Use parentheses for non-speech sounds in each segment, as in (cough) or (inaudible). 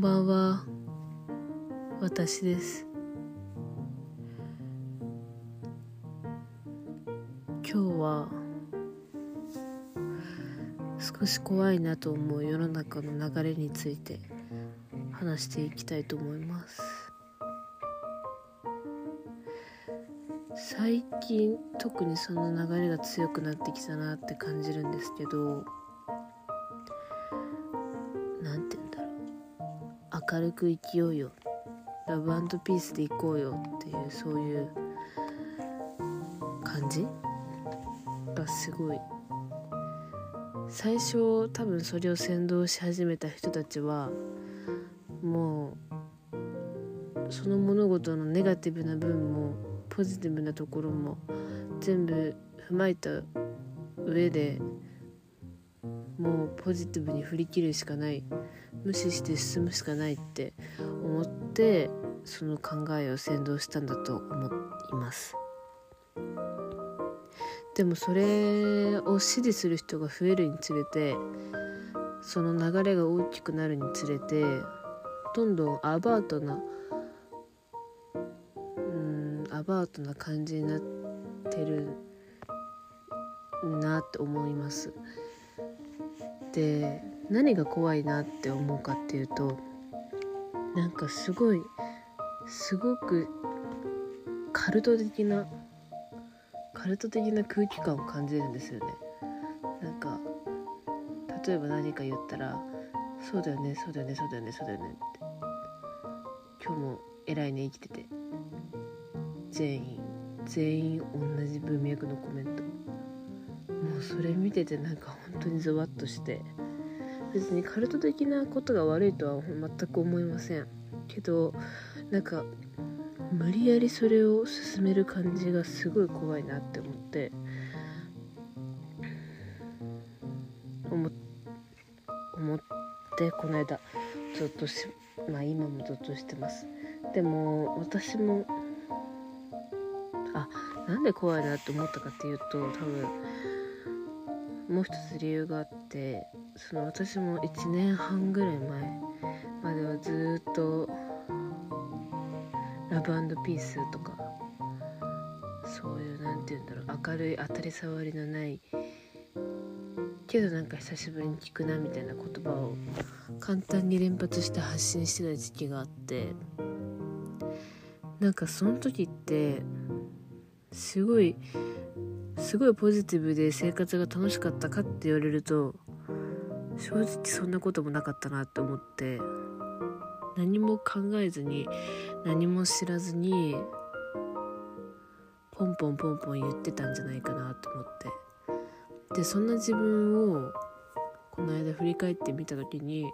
んばんは。私です。今日は少し怖いなと思う世の中の流れについて話していきたいと思います。最近特にその流れが強くなってきたなって感じるんですけどなんて言うんだろう明るく生きようよ。ラブピースで行こうよ。っていうそういう感じ？がすごい。最初多分それを先導し始めた人たちはもうその物事のネガティブな分もポジティブなところも全部踏まえた上でもうポジティブに振り切るしかない。無視して進むしかないって思ってその考えを先導したんだと思います。でもそれを支持する人が増えるにつれてその流れが大きくなるにつれてどんどんアバウトなうんアバウトな感じになってるなって思います。で何が怖いなって思うかっていうとなんかすごいすごくカルト的なカルト的な空気感を感じるんですよね。なんか例えば何か言ったら「そうだよねそうだよねそうだよねそうだよね」って今日も偉いね生きてて全員全員同じ文脈のコメント。もうそれ見ててなんか本当にゾワッとして別にカルト的なことが悪いとは全く思いません。けどなんか無理やりそれを進める感じがすごい怖いなって思って思ってこの間ずっとしまあ今もずっとしてます。でも私もあなんで怖いなって思ったかっていうと多分もう一つ理由があってその私も1年半ぐらい前まではずっとラブピースとかそういう何て言うんだろう明るい当たり障りのないけどなんか久しぶりに聞くなみたいな言葉を簡単に連発して発信してた時期があってなんかその時ってすごいすごいポジティブで生活が楽しかったかって言われると正直そんなこともなかったなって思って。何も考えずに何も知らずにポンポンポンポン言ってたんじゃないかなと思って。でそんな自分をこの間振り返ってみた時に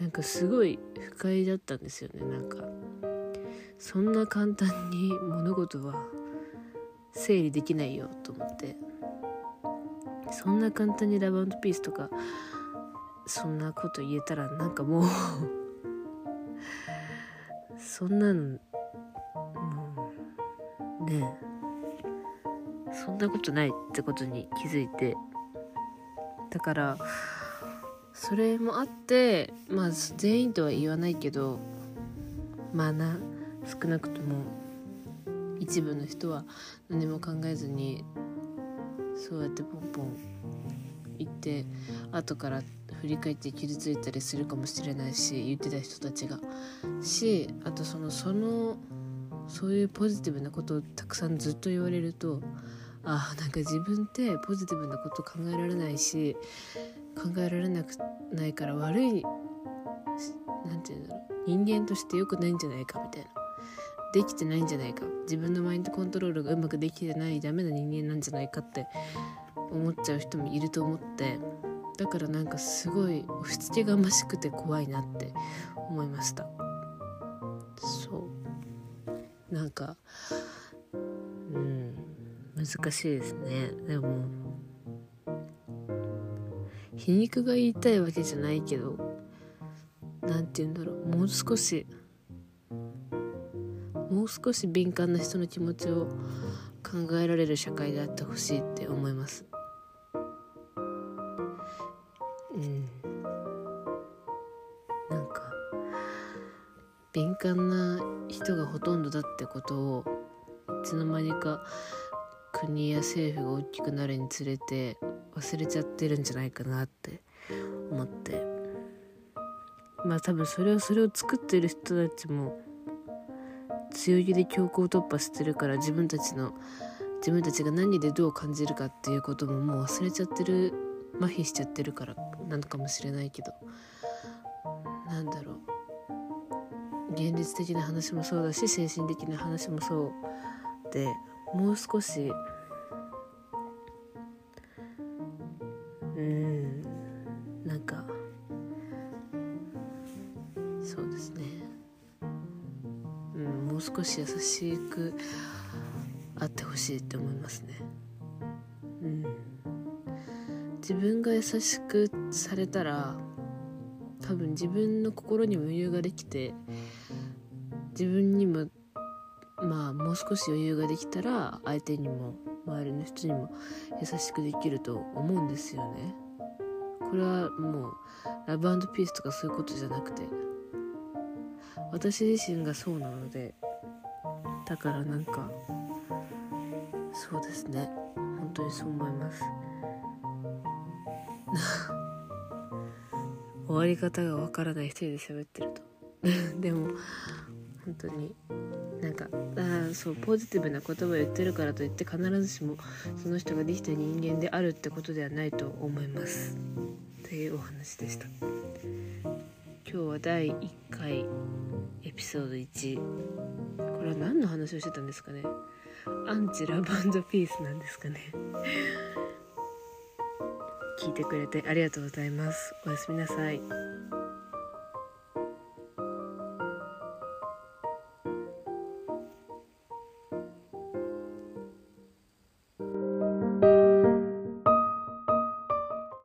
なんかすごい不快だったんですよね。なんかそんな簡単に (laughs) 物事は整理できないよと思って。そんな簡単にラブピースとかそんなこと言えたらなんかもう (laughs) そんなのもうねそんなことないってことに気づいて。だからそれもあってまあ全員とは言わないけどまあな少なくとも一部の人は何も考えずにそうやってポンポン言って後から振り返って傷ついたりするかもしれないし言ってた人たちが。しあとそのそのそういうポジティブなことをたくさんずっと言われるとあなんか自分ってポジティブなこと考えられないし考えられなくないから悪い何て言うんだろう人間として良くないんじゃないかみたいな。できてないんじゃないか。自分のマインドコントロールがうまくできてないダメな人間なんじゃないかって思っちゃう人もいると思ってだからなんかすごい押し付けがましくて怖いなって思いました。そう。なんかうん難しいですね。でも皮肉が言いたいわけじゃないけど何て言うんだろう。もう少しもう少し敏感な人の気持ちを考えられる社会であってほしいって思います。うん。なんか敏感な人がほとんどだってことをいつの間にか国や政府が大きくなるにつれて忘れちゃってるんじゃないかなって思って。まあ多分それをそれを作ってる人たちも強気で強行突破してるから自分たちの自分たちが何でどう感じるかっていうことももう忘れちゃってる麻痺しちゃってるからなのかもしれないけど。なんだろう。現実的な話もそうだし精神的な話もそうでもう少しうんなんかそうですね。うんもう少し優しくあってほしいって思いますね。うん。自分が優しくされたら多分自分の心にも余裕ができて自分にもまあもう少し余裕ができたら相手にも周りの人にも優しくできると思うんですよね。これはもうラブピースとかそういうことじゃなくて私自身がそうなのでだからなんかそうですね。本当にそう思います。(laughs) 終わり方がわからない一人で喋ってると。(laughs) でも本当になんかあそうポジティブな言葉を言ってるからといって必ずしもその人ができた人間であるってことではないと思います。というお話でした。今日は第1回エピソード1これは何の話をしてたんですかね。アンチラブピースなんですかね。聞いてくれてありがとうございます。おやすみなさい。